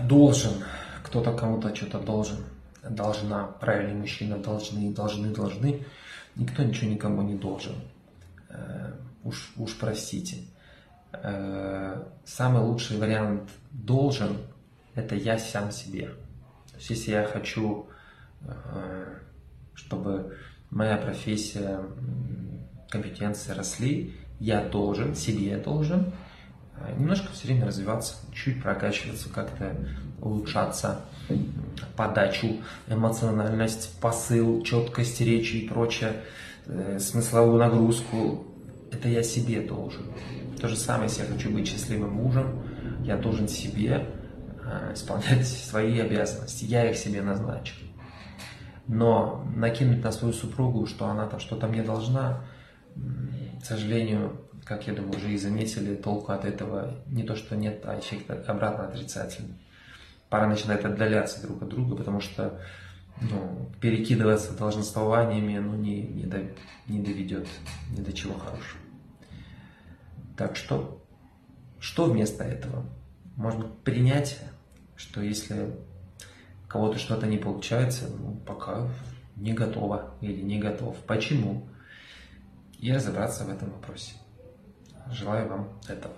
должен, кто-то кому-то что-то должен, должна, правильный мужчина, должны, должны, должны. Никто ничего никому не должен. Э, уж, уж простите. Э, самый лучший вариант должен – это я сам себе. То есть, если я хочу, э, чтобы моя профессия, компетенции росли, я должен, себе должен немножко все время развиваться, чуть прокачиваться, как-то улучшаться, подачу, эмоциональность, посыл, четкость речи и прочее, смысловую нагрузку, это я себе должен. То же самое, если я хочу быть счастливым мужем, я должен себе э, исполнять свои обязанности. Я их себе назначил. Но накинуть на свою супругу, что она там что-то мне должна, к сожалению, как я думаю, уже и заметили, толку от этого не то, что нет, а эффект обратно отрицательный. Пора начинать отдаляться друг от друга, потому что ну, перекидываться долженствованиями ну, не, не, до, не доведет ни до чего хорошего. Так что, что вместо этого? Может быть, принятие, что если кого-то что-то не получается, ну, пока не готово или не готов. Почему? И разобраться в этом вопросе. Желаю вам этого.